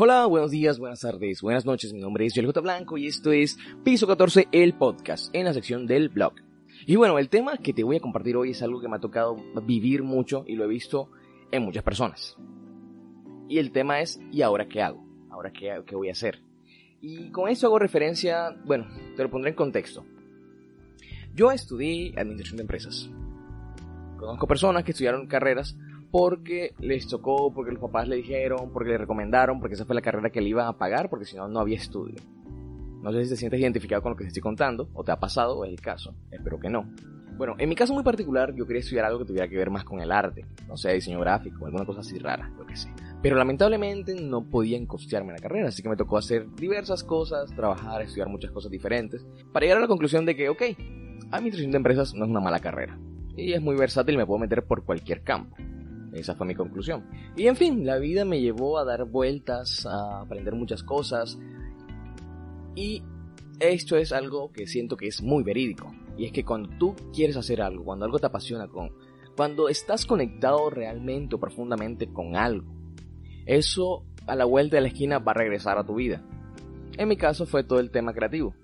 Hola, buenos días, buenas tardes, buenas noches. Mi nombre es Joel J. Blanco y esto es Piso 14, el podcast, en la sección del blog. Y bueno, el tema que te voy a compartir hoy es algo que me ha tocado vivir mucho y lo he visto en muchas personas. Y el tema es, ¿y ahora qué hago? ¿Ahora qué, qué voy a hacer? Y con esto hago referencia, bueno, te lo pondré en contexto. Yo estudié administración de empresas. Conozco personas que estudiaron carreras porque les tocó, porque los papás le dijeron, porque le recomendaron, porque esa fue la carrera que le iban a pagar, porque si no, no había estudio. No sé si te sientes identificado con lo que te estoy contando, o te ha pasado, o es el caso. Espero que no. Bueno, en mi caso muy particular, yo quería estudiar algo que tuviera que ver más con el arte, no sé, diseño gráfico, alguna cosa así rara, lo que sé. Pero lamentablemente no podía costearme la carrera, así que me tocó hacer diversas cosas, trabajar, estudiar muchas cosas diferentes, para llegar a la conclusión de que, ok, administración de empresas no es una mala carrera. Y es muy versátil y me puedo meter por cualquier campo. Esa fue mi conclusión. Y en fin, la vida me llevó a dar vueltas, a aprender muchas cosas. Y esto es algo que siento que es muy verídico. Y es que cuando tú quieres hacer algo, cuando algo te apasiona, con, cuando estás conectado realmente o profundamente con algo, eso a la vuelta de la esquina va a regresar a tu vida. En mi caso fue todo el tema creativo.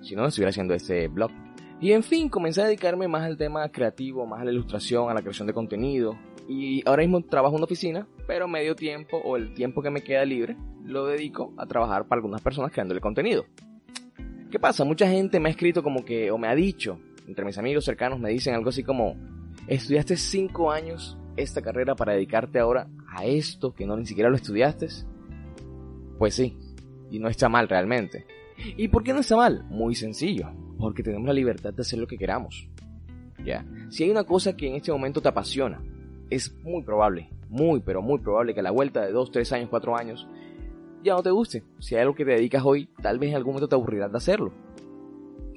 Si no, estuviera haciendo este blog. Y en fin, comencé a dedicarme más al tema creativo, más a la ilustración, a la creación de contenido. Y ahora mismo trabajo en una oficina, pero medio tiempo o el tiempo que me queda libre lo dedico a trabajar para algunas personas creándole contenido. ¿Qué pasa? Mucha gente me ha escrito como que, o me ha dicho, entre mis amigos cercanos me dicen algo así como, estudiaste 5 años esta carrera para dedicarte ahora a esto que no ni siquiera lo estudiaste. Pues sí, y no está mal realmente. ¿Y por qué no está mal? Muy sencillo porque tenemos la libertad de hacer lo que queramos. ¿Ya? Si hay una cosa que en este momento te apasiona, es muy probable, muy, pero muy probable que a la vuelta de 2, 3 años, 4 años, ya no te guste. Si hay algo que te dedicas hoy, tal vez en algún momento te aburrirás de hacerlo.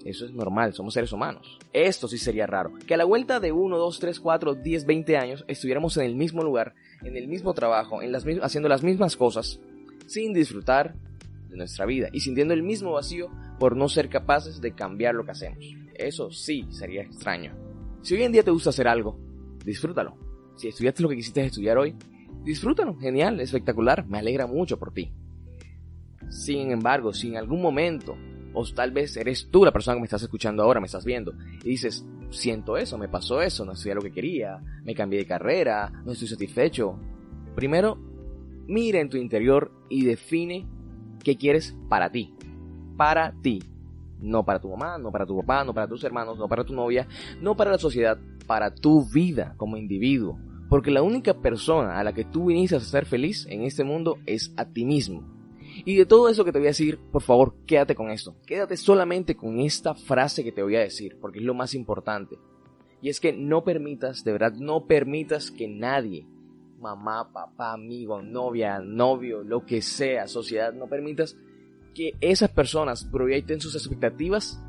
Eso es normal, somos seres humanos. Esto sí sería raro. Que a la vuelta de 1, 2, 3, 4, 10, 20 años estuviéramos en el mismo lugar, en el mismo trabajo, haciendo las mismas cosas, sin disfrutar de nuestra vida y sintiendo el mismo vacío por no ser capaces de cambiar lo que hacemos. Eso sí sería extraño. Si hoy en día te gusta hacer algo, disfrútalo. Si estudiaste lo que quisiste estudiar hoy, disfrútalo. Genial, espectacular, me alegra mucho por ti. Sin embargo, si en algún momento, o tal vez eres tú la persona que me estás escuchando ahora, me estás viendo, y dices, siento eso, me pasó eso, no estudié lo que quería, me cambié de carrera, no estoy satisfecho. Primero, mira en tu interior y define qué quieres para ti para ti. No para tu mamá, no para tu papá, no para tus hermanos, no para tu novia, no para la sociedad, para tu vida como individuo. Porque la única persona a la que tú viniste a ser feliz en este mundo es a ti mismo. Y de todo eso que te voy a decir, por favor, quédate con esto. Quédate solamente con esta frase que te voy a decir, porque es lo más importante. Y es que no permitas, de verdad, no permitas que nadie, mamá, papá, amigo, novia, novio, lo que sea, sociedad, no permitas que esas personas proyecten sus expectativas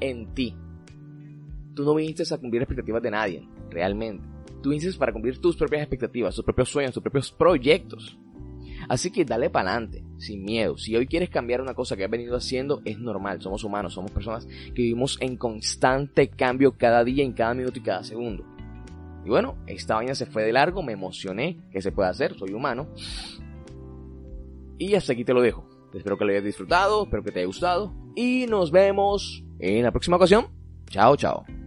en ti. Tú no viniste a cumplir expectativas de nadie, realmente. Tú viniste para cumplir tus propias expectativas, tus propios sueños, tus propios proyectos. Así que dale para adelante, sin miedo. Si hoy quieres cambiar una cosa que has venido haciendo, es normal. Somos humanos, somos personas que vivimos en constante cambio cada día, en cada minuto y cada segundo. Y bueno, esta vaina se fue de largo, me emocioné, que se puede hacer? Soy humano. Y hasta aquí te lo dejo. Espero que lo hayas disfrutado, espero que te haya gustado. Y nos vemos en la próxima ocasión. Chao, chao.